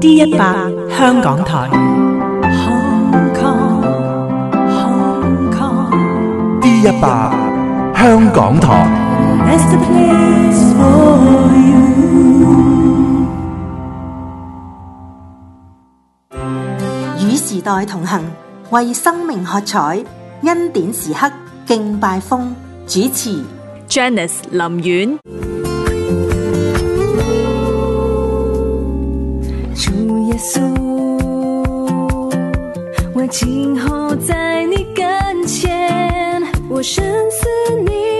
D 一百香港台。D 一百香港台。与时代同行，为生命喝彩，恩典时刻敬拜。风主持：Janice 林苑。诉我今后在你跟前，我深思你。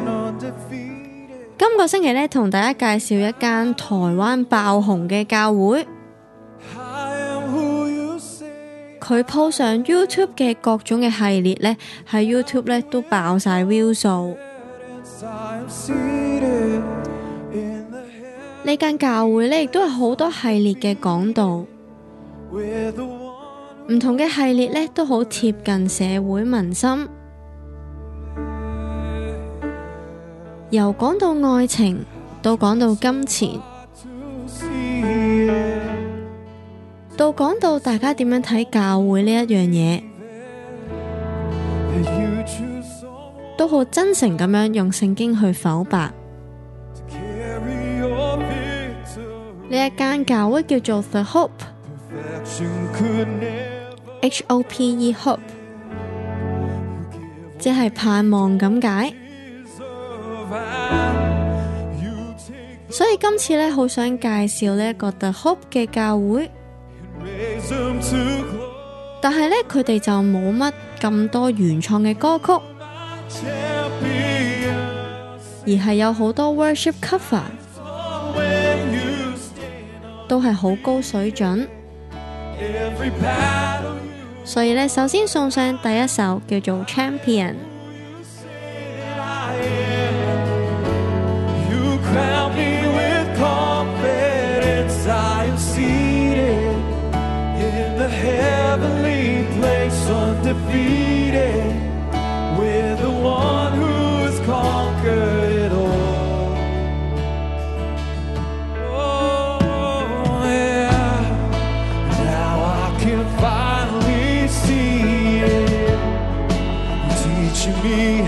今个星期咧，同大家介绍一间台湾爆红嘅教会。佢铺上 YouTube 嘅各种嘅系列咧，喺 YouTube 咧都爆晒 view 数。呢间教会咧，亦都系好多系列嘅讲道，唔同嘅系列咧，都好贴近社会民心。由讲到爱情，到讲到金钱，到讲到大家点样睇教会呢一样嘢，都好真诚咁样用圣经去否白。呢一间教会叫做 The Hope，H O P E Hope，即系盼望咁解。所以今次咧，好想介绍呢一个 The Hope 嘅教会，但系咧佢哋就冇乜咁多原创嘅歌曲，而系有好多 Worship Cover，都系好高水准。所以咧，首先送上第一首叫做 Champion。heavenly place undefeated. We're the one who's conquered it all. Oh, yeah. Now I can finally see it. you teaching me.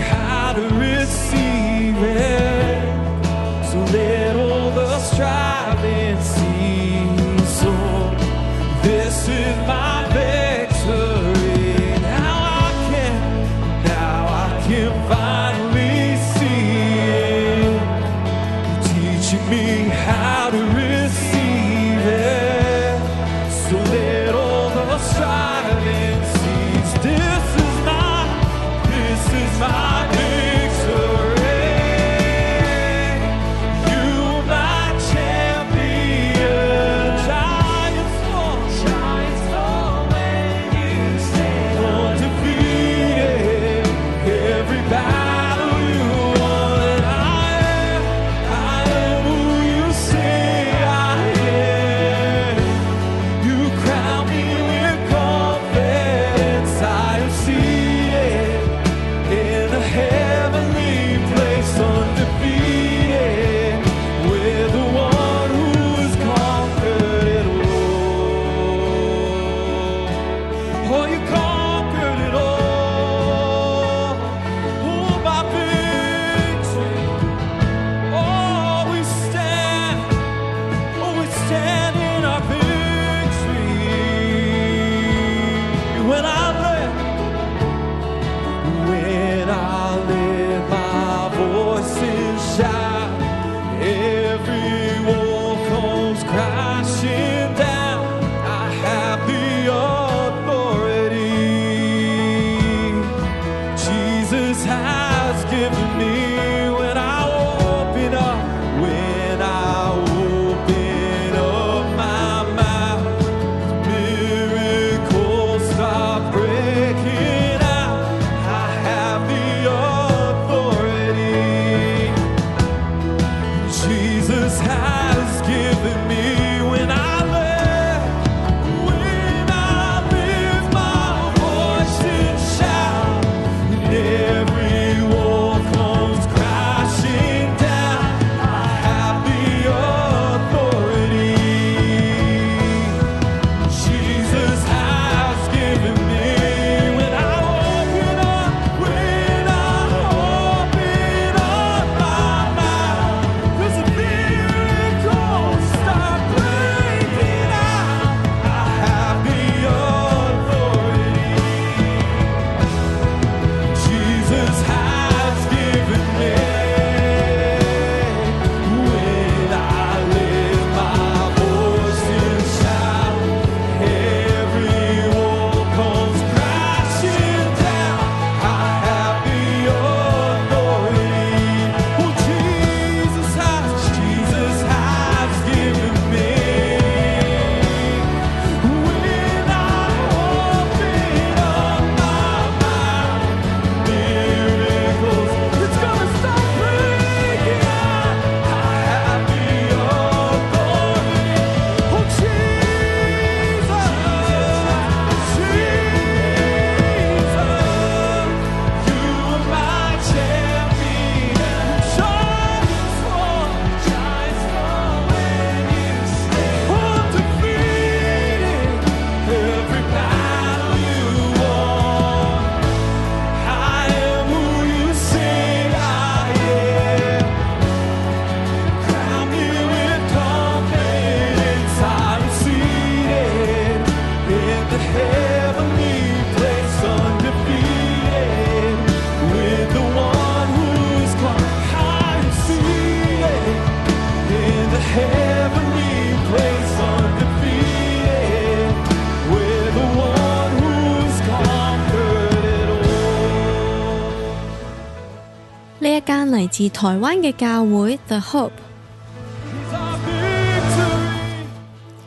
而台灣嘅教會 The Hope，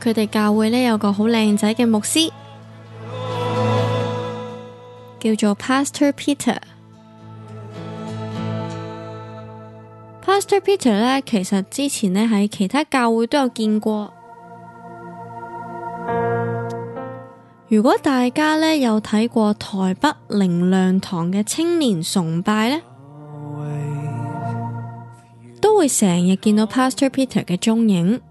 佢哋教會呢有個好靚仔嘅牧師，叫做 Pastor Peter。Pastor Peter 呢，其實之前呢喺其他教會都有見過。如果大家呢有睇過台北灵亮堂嘅青年崇拜呢。都会成日见到 Pastor Peter 嘅踪影，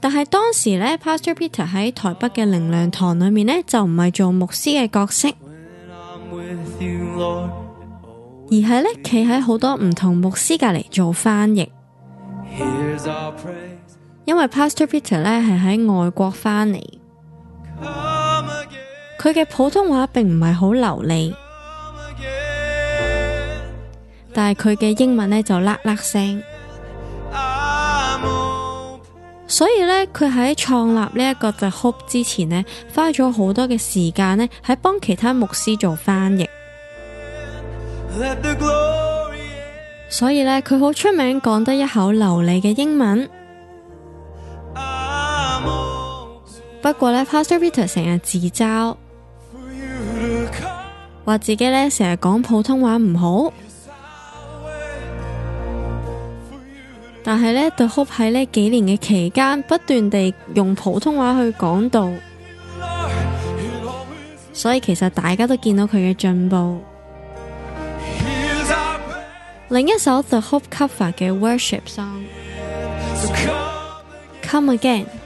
但系当时咧，Pastor Peter 喺台北嘅灵粮堂里面咧，就唔系做牧师嘅角色，而系咧企喺好多唔同牧师隔篱做翻译。因为 Pastor Peter 咧系喺外国翻嚟，佢嘅普通话并唔系好流利。但系佢嘅英文呢就甩甩声，所以呢，佢喺创立呢一个 t hope 之前呢，花咗好多嘅时间呢，喺帮其他牧师做翻译。所以呢，佢好出名，讲得一口流利嘅英文。不过呢 p a s t o r Peter 成日自嘲，话自己呢成日讲普通话唔好。但系呢 t h e Hope 喺呢几年嘅期间，不断地用普通话去讲道，所以其实大家都见到佢嘅进步。另一首 The Hope Cover 嘅 Worship song，Come Again。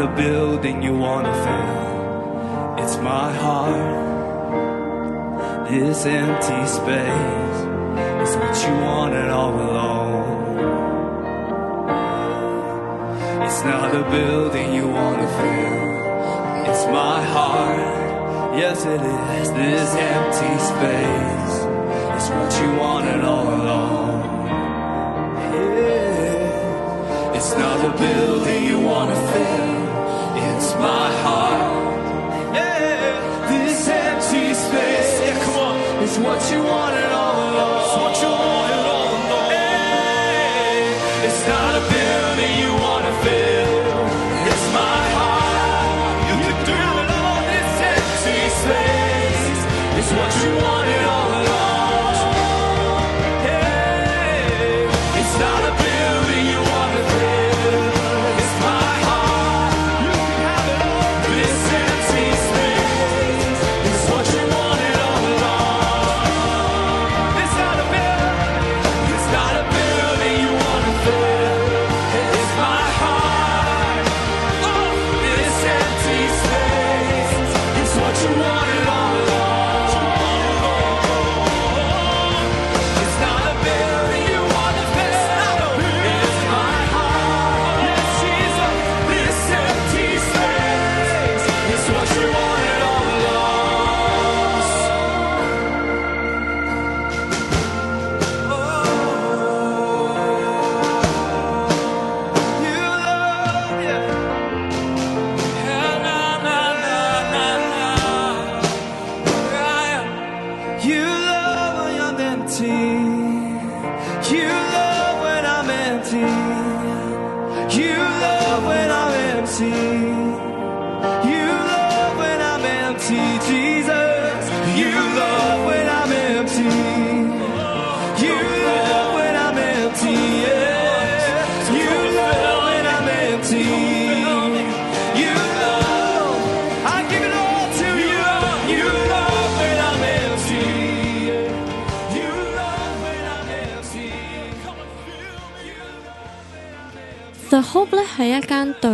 the building you wanna fill. It's my heart, this empty space. It's what you wanted all along. It's not the building you wanna fill. It's my heart, yes it is. This empty space. It's what you wanted all along. Yeah. It's not the building you wanna fill. what you wanted all along.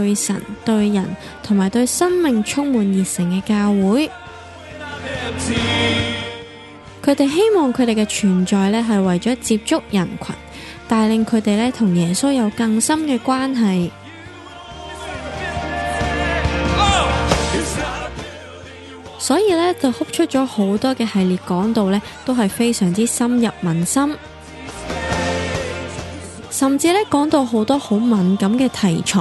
对神、对人同埋对生命充满热诚嘅教会，佢哋希望佢哋嘅存在咧系为咗接触人群，带领佢哋咧同耶稣有更深嘅关系。所以咧就哭出咗好多嘅系列讲道咧，都系非常之深入民心，甚至咧讲到好多好敏感嘅题材。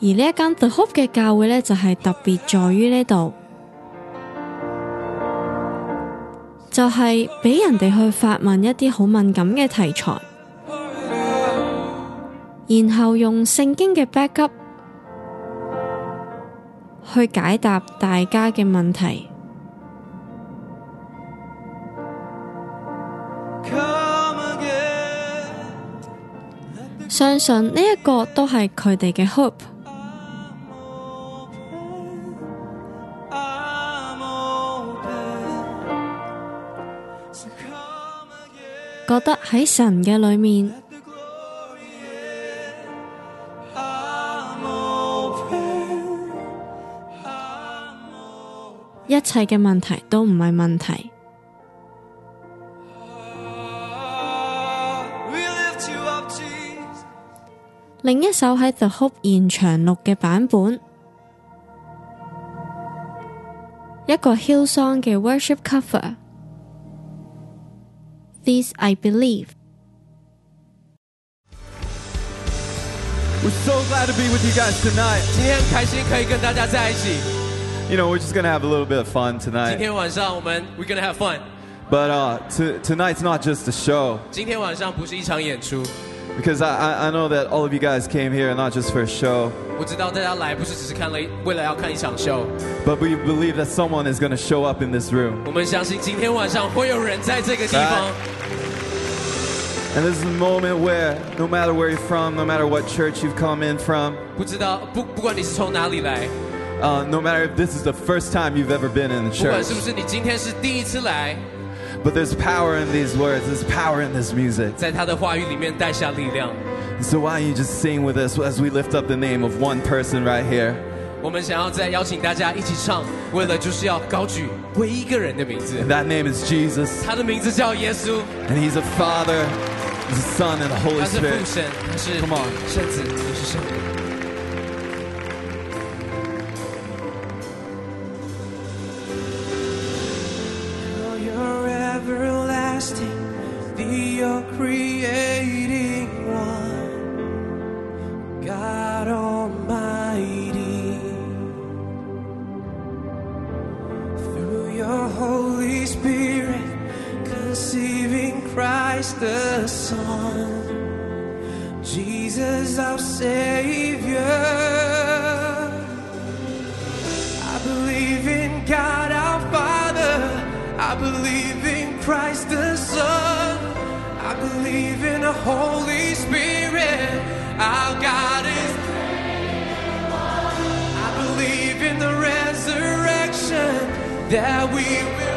而呢一间 The Hope 嘅教会呢，就系特别在于呢度，就系俾人哋去发问一啲好敏感嘅题材，然后用圣经嘅 back up 去解答大家嘅问题。相信呢一个都系佢哋嘅 hope。觉得喺神嘅里面，一切嘅问题都唔系问题。另一首喺 The Hope 現場錄嘅版本，一個 Hillsong 嘅 Worship Cover。This I believe. We're so glad to be with you guys tonight. You know, we're just gonna have a little bit of fun tonight. we're gonna have fun. uh, t- tonight's not just a show Because I-, I I know that all of you guys came here not just for a show, But we believe that someone is gonna show up in this room. And this is the moment where, no matter where you're from, no matter what church you've come in from, no matter if this is the first time you've ever been in the church, but there's power in these words, there's power in this music. so, why don't you just sing with us as we lift up the name of one person right here? 我们想要再邀请大家一起唱，为了就是要高举唯一一个人的名字，And that name is Jesus, He's a Father, the Son, and the Holy Spirit. Come on. believe in the Holy Spirit. Our God is. I believe in the resurrection that we will.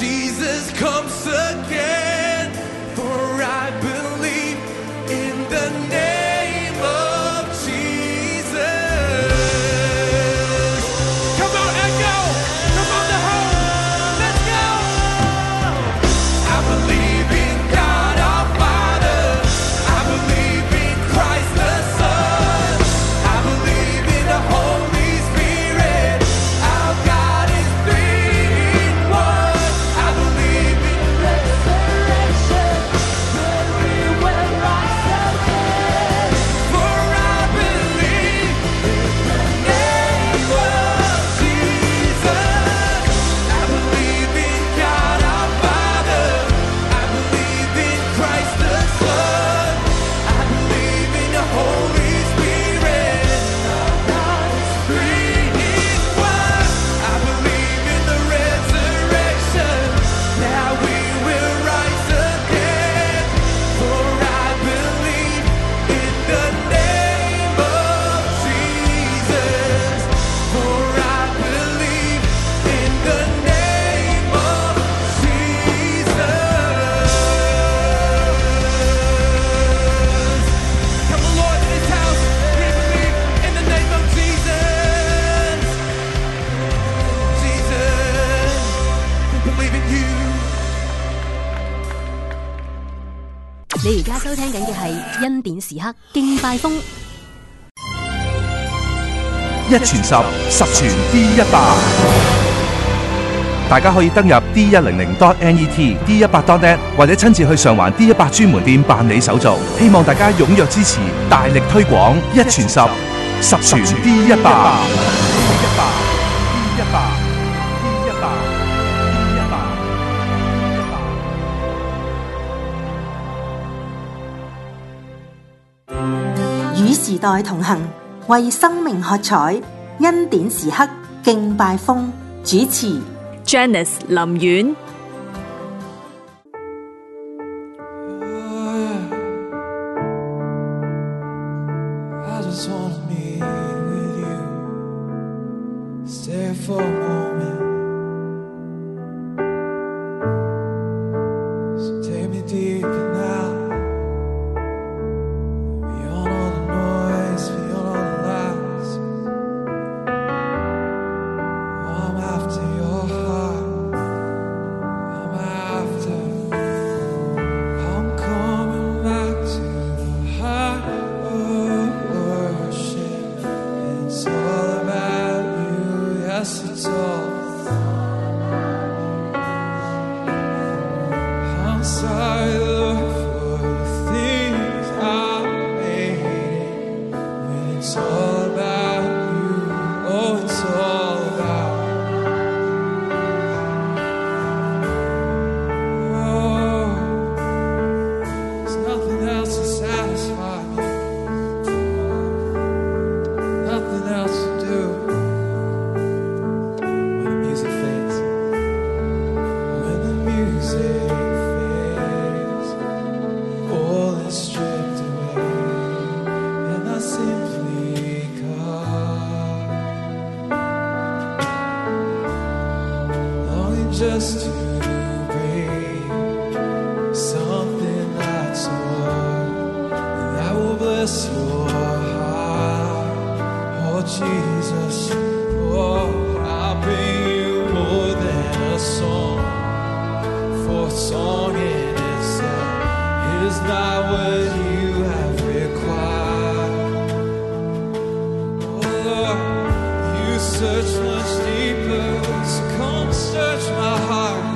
Jesus comes again. 时刻劲快风，一传十，十传 D 一百。大家可以登入 D 一零零 .dot.net，D 一百 .dot.net，或者亲自去上环 D 一百专门店办理手续。希望大家踊跃支持，大力推广，一传十，十传 D 一百。爱同行，为生命喝彩，恩典时刻敬拜风。主持：Janice 林苑。search much deeper. So come search my heart.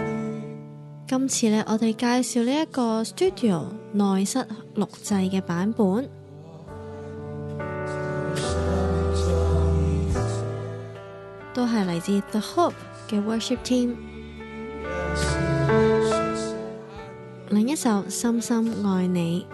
今次咧，我哋介绍呢一个 studio 内室录制嘅版本，都系嚟自 The Hope 嘅 Worship Team。另一首深深爱你。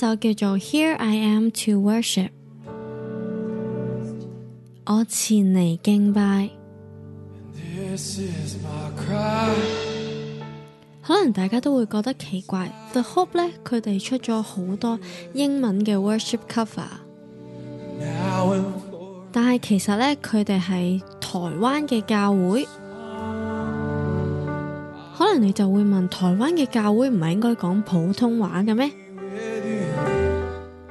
首叫做《Here I Am to Worship》，我前嚟敬拜。可能大家都会觉得奇怪，The Hope 咧，佢哋出咗好多英文嘅 worship cover，但系其实咧，佢哋系台湾嘅教会。可能你就会问：台湾嘅教会唔系应该讲普通话嘅咩？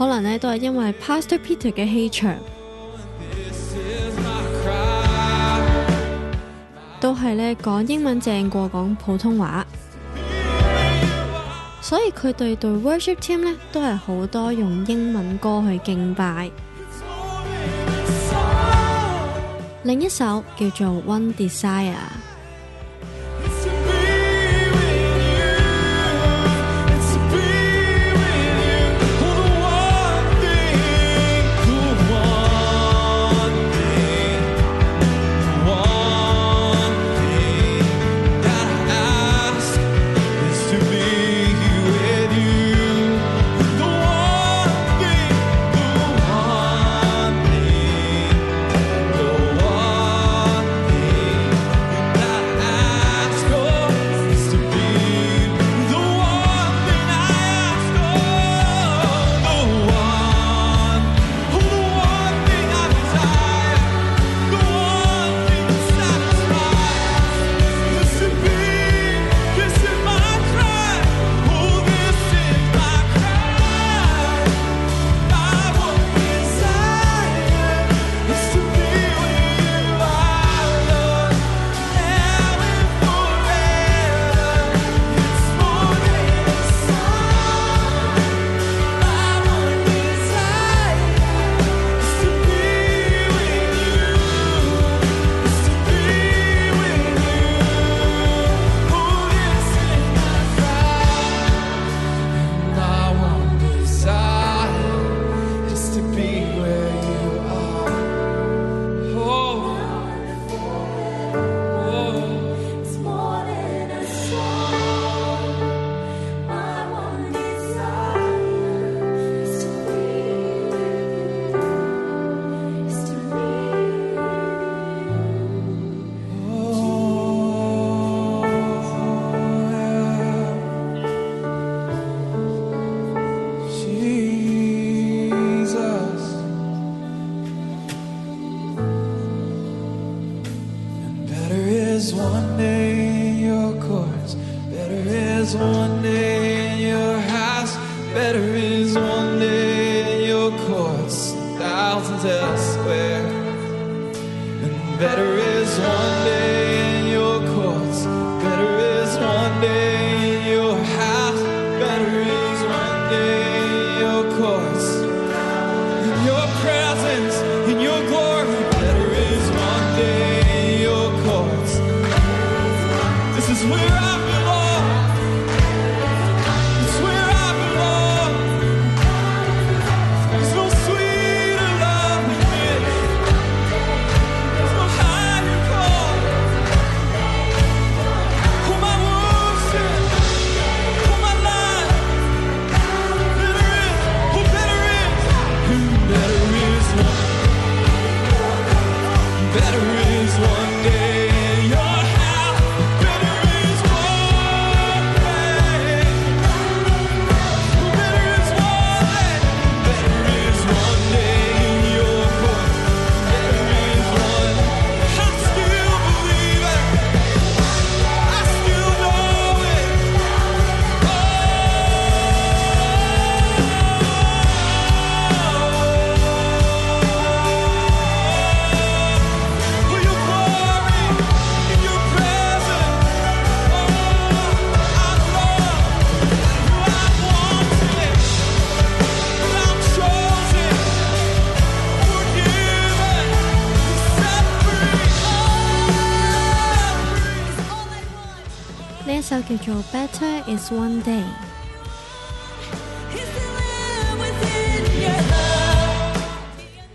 可能咧都系因为 Pastor Peter 嘅气场，都系咧讲英文正过讲普通话，所以佢对对 worship team 咧都系好多用英文歌去敬拜。另一首叫做 One Desire。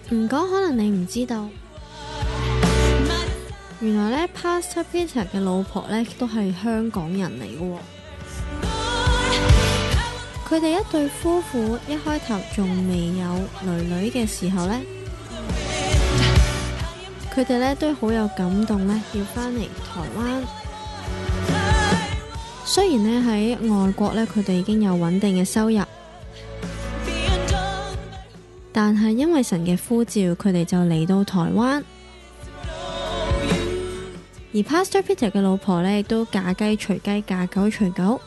唔讲，可能你唔知道。原来咧，Pastor Peter 嘅老婆咧都系香港人嚟嘅。佢哋一对夫妇一开头仲未有女女嘅时候咧，佢哋咧都好有感动咧，要翻嚟台湾。虽然咧喺外国咧，佢哋已经有稳定嘅收入，但系因为神嘅呼召，佢哋就嚟到台湾。而 Pastor Peter 嘅老婆咧，都嫁鸡随鸡，嫁狗随狗，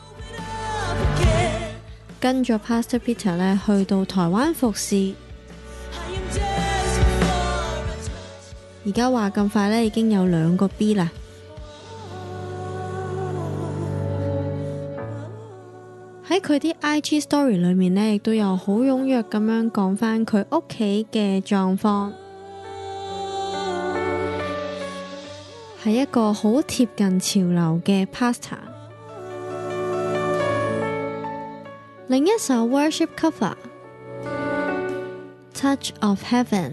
跟咗 Pastor Peter 咧去到台湾服侍。而家话咁快咧，已经有两个 B 啦。佢啲 IG story 裏面呢，亦都有好踴躍咁樣講翻佢屋企嘅狀況，係一個好貼近潮流嘅 pasta。另一首 worship cover，《Touch of Heaven》。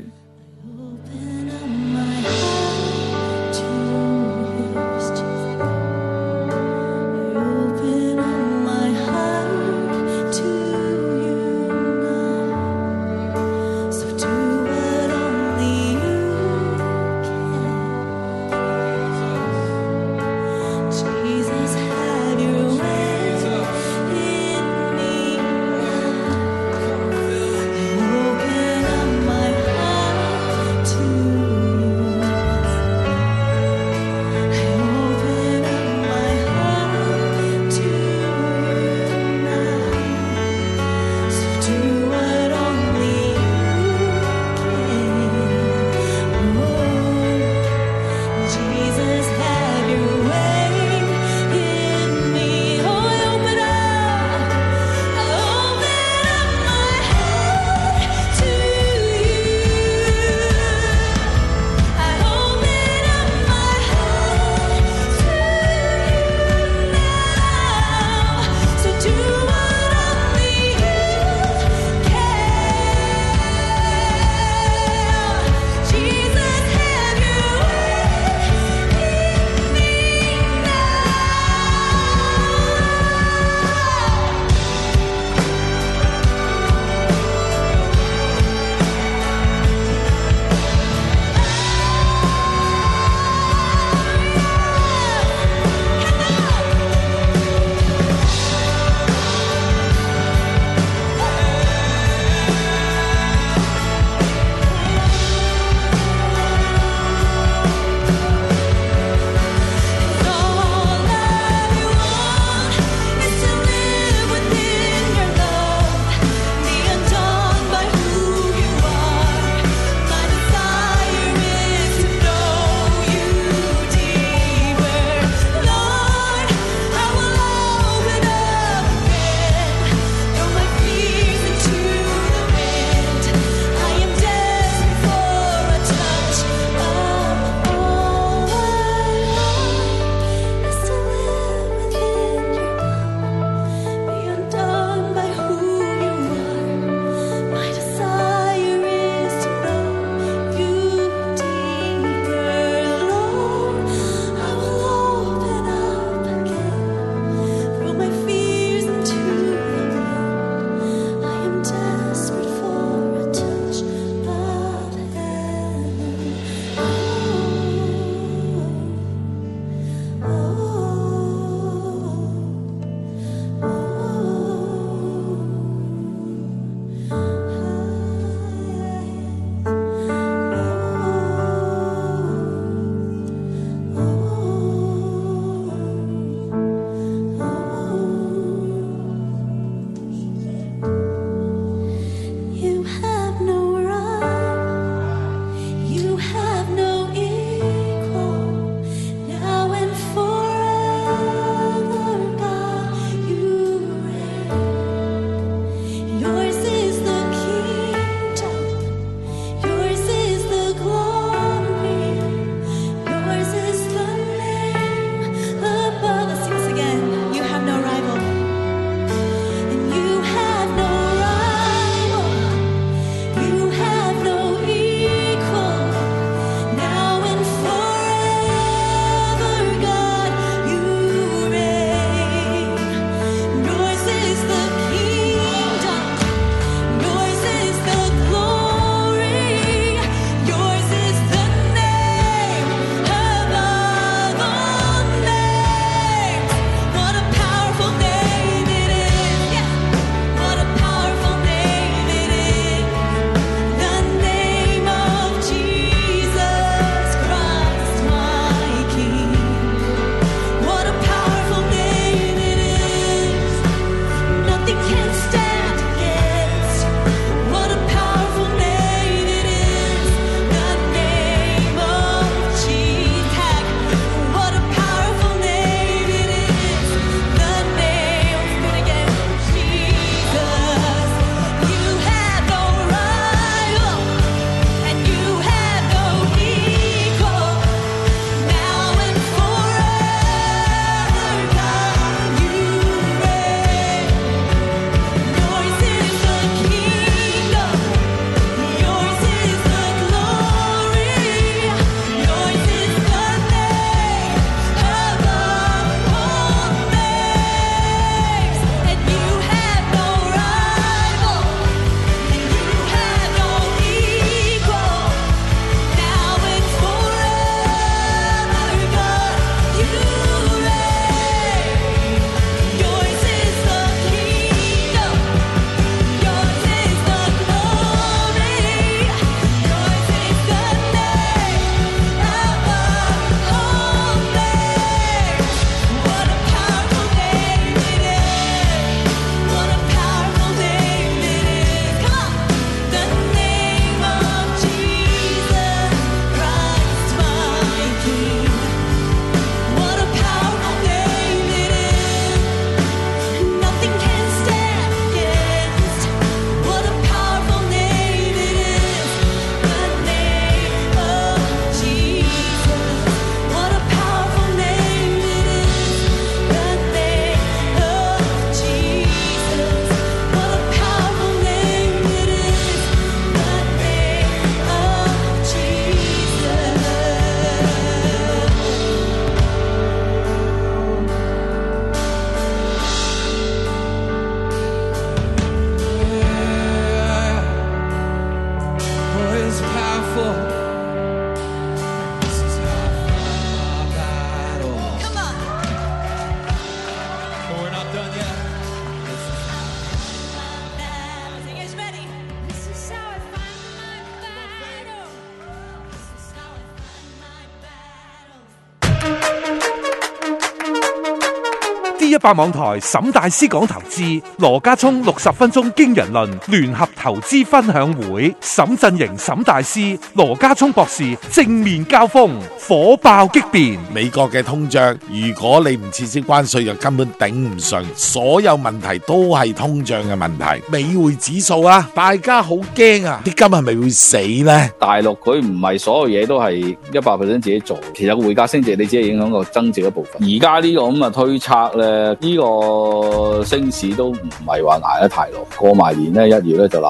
八网台沈大师讲投资，罗家聪六十分钟惊人论，联合。投资分享会，沈振盈、沈大师、罗家聪博士正面交锋，火爆激辩。美国嘅通胀，如果你唔设置关税，就根本顶唔顺。所有问题都系通胀嘅问题。美汇指数啊，大家好惊啊！啲金系咪会死呢？大陆佢唔系所有嘢都系一百 percent 自己做，其实个汇价升值，你只系影响个增值一部分。而家呢个咁嘅推测咧，呢个升市都唔系话挨得太落。过埋年呢，一月咧就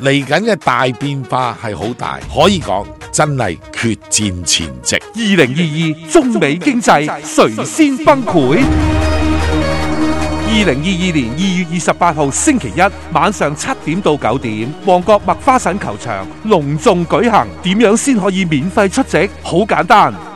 嚟紧嘅大变化系好大，可以讲真系决战前夕。二零二二中美经济谁先崩溃？二零二二年二月二十八号星期一晚上七点到九点，旺角麦花臣球场隆重举行。点样先可以免费出席？好简单。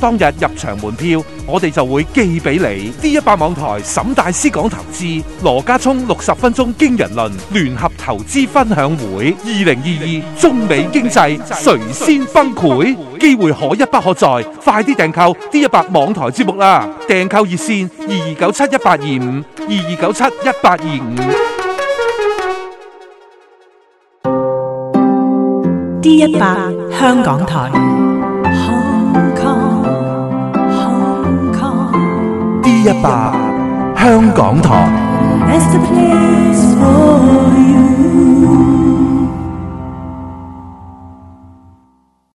当日入场门票，我哋就会寄俾你。D 一百网台沈大师讲投资，罗家聪六十分钟惊人论，联合投资分享会。二零二二中美经济谁先崩溃？机会可一不可再，快啲订购 D 一百网台节目啦！订购热线：二二九七一八二五，二二九七一八二五。D 一百香港台。一百香港台。